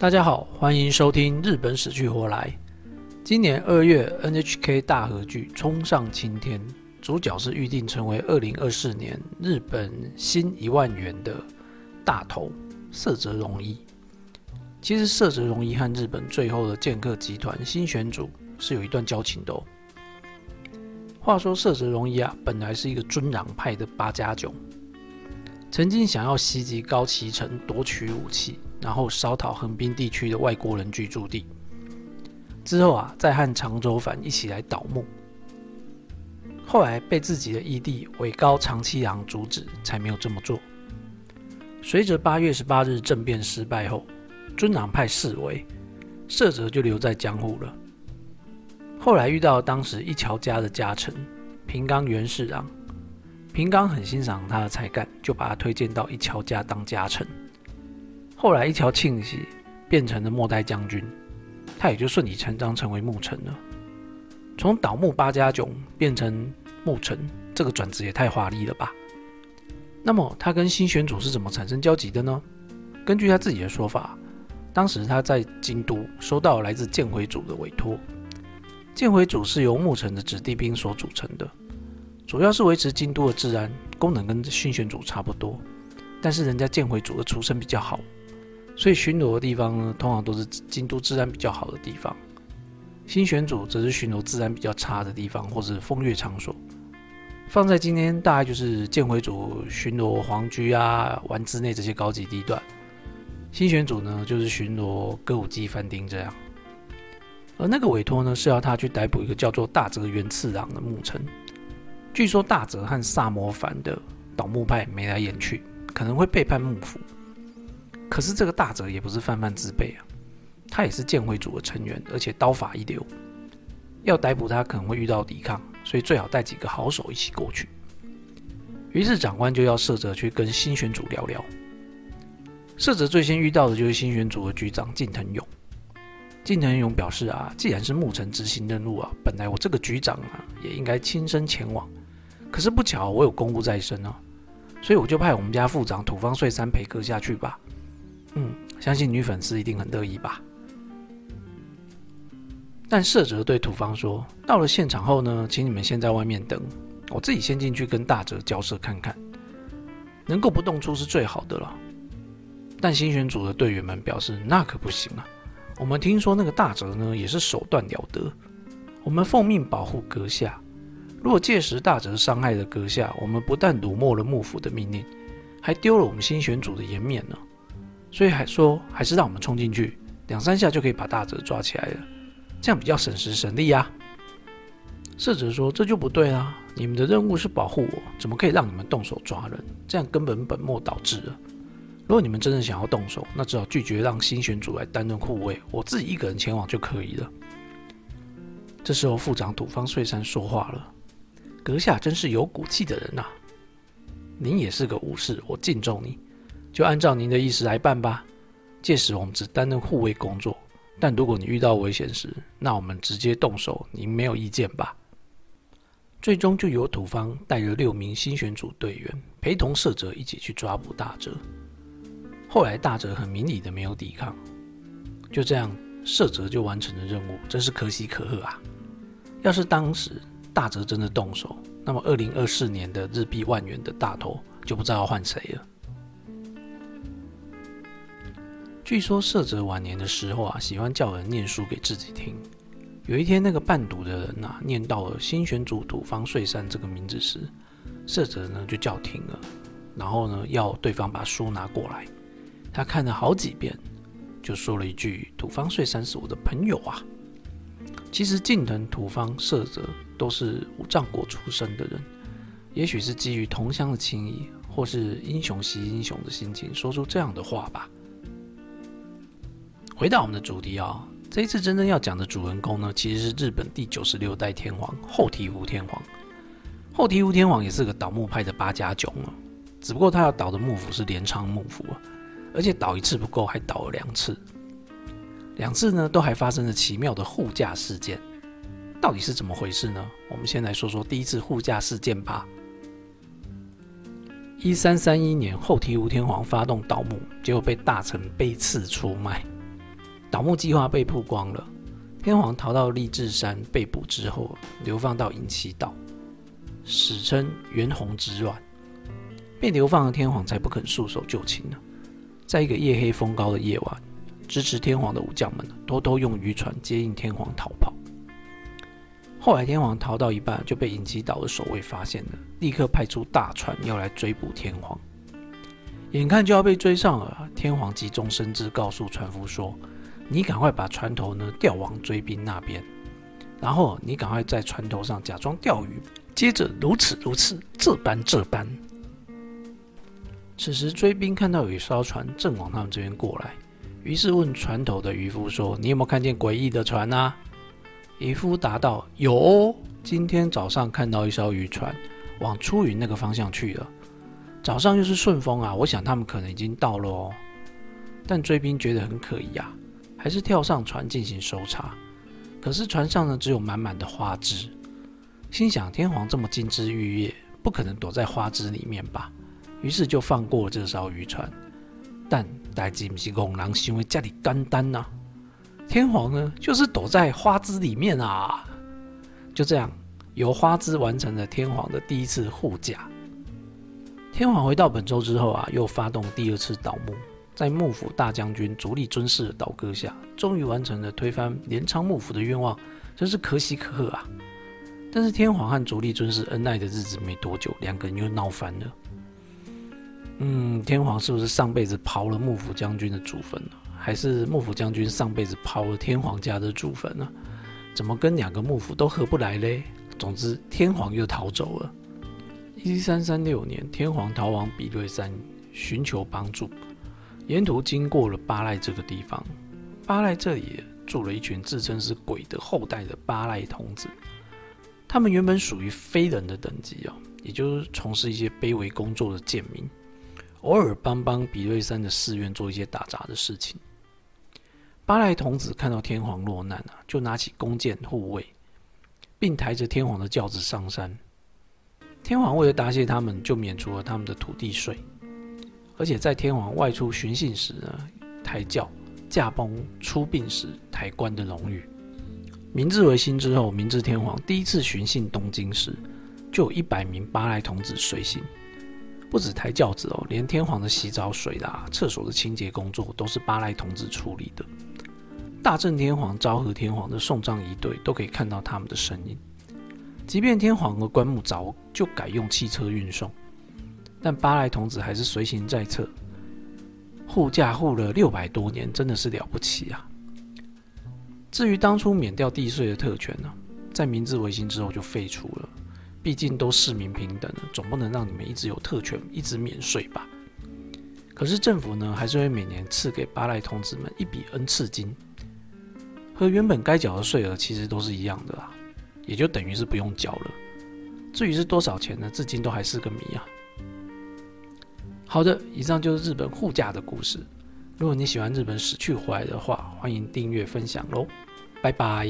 大家好，欢迎收听《日本死去活来》。今年二月，NHK 大合剧《冲上青天》，主角是预定成为二零二四年日本新一万元的大头色泽荣一。其实色泽荣一和日本最后的剑客集团新选组是有一段交情的哦。话说色泽荣一啊，本来是一个尊攘派的八家囧，曾经想要袭击高崎城夺取武器，然后烧讨横滨地区的外国人居住地。之后啊，再和长州藩一起来倒幕。后来被自己的义弟尾高长七郎阻止，才没有这么做。随着八月十八日政变失败后，尊攘派示威，摄泽就留在江户了。后来遇到当时一桥家的家臣平冈源四郎，平冈很欣赏他的才干，就把他推荐到一桥家当家臣。后来一条庆喜变成了末代将军。他也就顺理成章成为牧臣了。从倒幕八家囧变成牧臣，这个转职也太华丽了吧？那么他跟新选组是怎么产生交集的呢？根据他自己的说法，当时他在京都收到来自剑辉组的委托。剑辉组是由牧臣的子弟兵所组成的，主要是维持京都的治安，功能跟新选组差不多。但是人家剑辉组的出身比较好。所以巡逻的地方呢，通常都是京都治安比较好的地方。新选组则是巡逻治安比较差的地方，或是风月场所。放在今天，大概就是建辉组巡逻皇居啊、丸之内这些高级地段。新选组呢，就是巡逻歌舞伎饭町这样。而那个委托呢，是要他去逮捕一个叫做大泽元次郎的牧臣。据说大泽和萨摩藩的倒幕派眉来眼去，可能会背叛幕府。可是这个大泽也不是泛泛之辈啊，他也是剑会组的成员，而且刀法一流。要逮捕他可能会遇到抵抗，所以最好带几个好手一起过去。于是长官就要色泽去跟新选组聊聊。色泽最先遇到的就是新选组的局长近藤勇。近藤勇表示啊，既然是牧城执行任务啊，本来我这个局长啊也应该亲身前往。可是不巧我有公务在身啊，所以我就派我们家副长土方岁三陪阁下去吧。嗯，相信女粉丝一定很乐意吧。但社泽对土方说：“到了现场后呢，请你们先在外面等，我自己先进去跟大泽交涉看看，能够不动粗是最好的了。”但新选组的队员们表示：“那可不行啊！我们听说那个大泽呢也是手段了得，我们奉命保护阁下。如果届时大泽伤害了阁下，我们不但辱没了幕府的命令，还丢了我们新选组的颜面呢。”所以还说，还是让我们冲进去，两三下就可以把大泽抓起来了，这样比较省时省力呀。社者说：“这就不对啦，你们的任务是保护我，怎么可以让你们动手抓人？这样根本本末倒置了。如果你们真的想要动手，那只好拒绝让新选组来担任护卫，我自己一个人前往就可以了。”这时候，副长土方岁山说话了：“阁下真是有骨气的人呐，您也是个武士，我敬重你。”就按照您的意思来办吧。届时我们只担任护卫工作，但如果你遇到危险时，那我们直接动手。您没有意见吧？最终就由土方带着六名新选组队员陪同社泽一起去抓捕大泽。后来大泽很明理的没有抵抗，就这样社泽就完成了任务，真是可喜可贺啊！要是当时大泽真的动手，那么二零二四年的日币万元的大头就不知道要换谁了。据说色泽晚年的时候啊，喜欢叫人念书给自己听。有一天，那个伴读的人呐，念到了新选组土方岁山这个名字时，色泽呢就叫停了，然后呢要对方把书拿过来。他看了好几遍，就说了一句：“土方岁山是我的朋友啊。”其实近藤土方色泽都是五藏国出生的人，也许是基于同乡的情谊，或是英雄惜英雄的心情，说出这样的话吧。回到我们的主题啊，这一次真正要讲的主人公呢，其实是日本第九十六代天皇后醍醐天皇。后醍醐天皇也是个倒幕派的八家囧啊，只不过他要倒的幕府是镰仓幕府啊，而且倒一次不够，还倒了两次，两次呢都还发生了奇妙的护驾事件，到底是怎么回事呢？我们先来说说第一次护驾事件吧。一三三一年，后醍醐天皇发动倒幕，结果被大臣背刺出卖。倒木计划被曝光了，天皇逃到立志山被捕之后，流放到隐岐岛，史称袁弘之乱。被流放的天皇才不肯束手就擒呢。在一个夜黑风高的夜晚，支持天皇的武将们偷偷用渔船接应天皇逃跑。后来天皇逃到一半就被隐岐岛的守卫发现了，立刻派出大船要来追捕天皇。眼看就要被追上了，天皇急中生智，告诉船夫说：“你赶快把船头呢调往追兵那边，然后你赶快在船头上假装钓鱼，接着如此如此，这般这般。”此时追兵看到有一艘船正往他们这边过来，于是问船头的渔夫说：“你有没有看见诡异的船啊？”渔夫答道：“有，今天早上看到一艘渔船往出云那个方向去了。早上又是顺风啊，我想他们可能已经到了哦。”但追兵觉得很可疑啊，还是跳上船进行搜查。可是船上呢只有满满的花枝，心想天皇这么金枝玉叶，不可能躲在花枝里面吧？于是就放过了这艘渔船，但代志不是公狼行为家里干单呐。天皇呢，就是躲在花枝里面啊。就这样，由花枝完成了天皇的第一次护驾。天皇回到本州之后啊，又发动第二次倒幕，在幕府大将军足利尊氏的倒戈下，终于完成了推翻镰仓幕府的愿望，真是可喜可贺啊。但是天皇和足利尊氏恩爱的日子没多久，两个人又闹翻了。嗯，天皇是不是上辈子刨了幕府将军的祖坟呢？还是幕府将军上辈子刨了天皇家的祖坟呢？怎么跟两个幕府都合不来嘞？总之，天皇又逃走了。一三三六年，天皇逃往比瑞山寻求帮助，沿途经过了巴赖这个地方。巴赖这里住了一群自称是鬼的后代的巴赖童子，他们原本属于非人的等级哦，也就是从事一些卑微工作的贱民。偶尔帮帮比瑞山的寺院做一些打杂的事情。巴赖童子看到天皇落难啊，就拿起弓箭护卫，并抬着天皇的轿子上山。天皇为了答谢他们，就免除了他们的土地税，而且在天皇外出巡幸时呢，抬轿驾崩出殡时抬棺的荣誉。明治维新之后，明治天皇第一次巡幸东京时，就有一百名巴赖童子随行。不止抬轿子哦，连天皇的洗澡水啦、厕所的清洁工作都是八赖童子处理的。大正天皇、昭和天皇的送葬仪队都可以看到他们的身影。即便天皇的棺木早就改用汽车运送，但八赖童子还是随行在侧，护驾护了六百多年，真的是了不起啊！至于当初免掉地税的特权呢，在明治维新之后就废除了。毕竟都市民平等了，总不能让你们一直有特权，一直免税吧？可是政府呢，还是会每年赐给巴赖童子们一笔恩赐金，和原本该缴的税额其实都是一样的啦，也就等于是不用缴了。至于是多少钱呢？至今都还是个谜啊。好的，以上就是日本护驾的故事。如果你喜欢日本死去活来的话，欢迎订阅分享喽，拜拜。